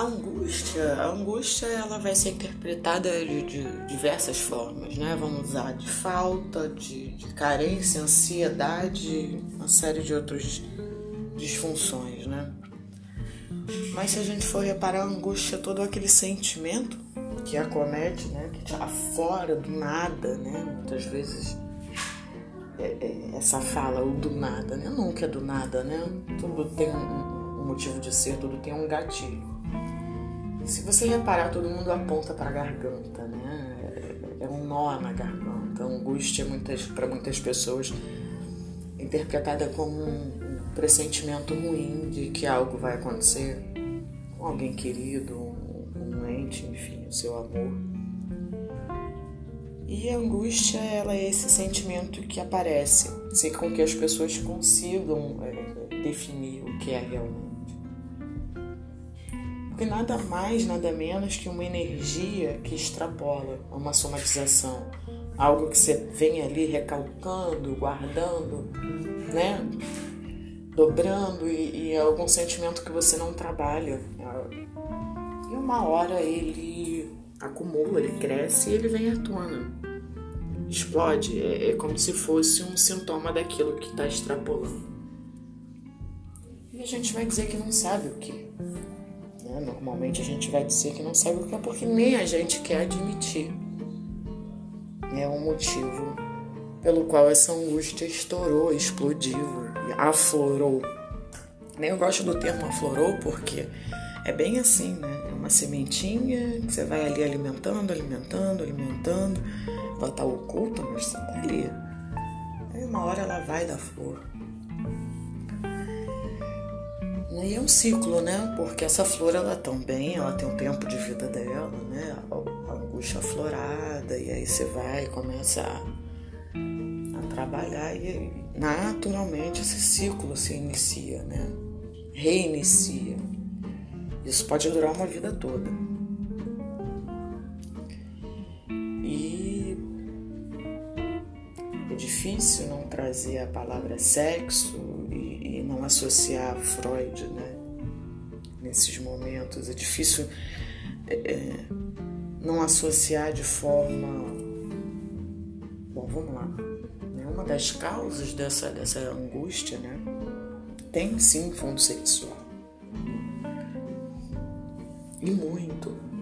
angústia ela vai ser interpretada de, de diversas formas, né? Vamos usar de falta, de, de carência, ansiedade, uma série de outras disfunções, né? Mas se a gente for reparar, a angústia é todo aquele sentimento que acomete, né? Que te afora do nada, né? Muitas vezes é, é, essa fala, o do nada, né? Nunca é do nada, né? Tudo tem um motivo de ser, tudo tem um gatilho. Se você reparar, todo mundo aponta para a garganta, né? É, é um nó na garganta. Angústia, muitas, para muitas pessoas, interpretada como um pressentimento ruim de que algo vai acontecer com alguém querido, um ente, enfim, o seu amor. E a angústia, ela é esse sentimento que aparece, sem com que as pessoas consigam é, definir o que é realmente. Porque nada mais, nada menos que uma energia que extrapola uma somatização. Algo que você vem ali recalcando, guardando, né? Dobrando e, e algum sentimento que você não trabalha. E uma hora ele acumula, ele cresce e ele vem à tona. Explode. É, é como se fosse um sintoma daquilo que está extrapolando. E a gente vai dizer que não sabe o que. Normalmente a gente vai dizer que não sabe o que é porque nem a gente quer admitir. É um motivo pelo qual essa angústia estourou, explodiu, aflorou. Eu gosto do termo aflorou porque é bem assim, né? É uma sementinha que você vai ali alimentando, alimentando, alimentando. Ela tá oculta, mas você tá ali. Aí uma hora ela vai dar flor. E é um ciclo, né? Porque essa flor ela também, ela tem um tempo de vida dela, né? A angústia florada, e aí você vai começa a, a trabalhar e naturalmente esse ciclo se inicia, né? Reinicia. Isso pode durar uma vida toda. Difícil não trazer a palavra sexo e, e não associar Freud, né? Nesses momentos. É difícil é, é, não associar de forma. Bom, vamos lá. Uma das causas dessa, dessa angústia, né? Tem sim fundo sexual e muito.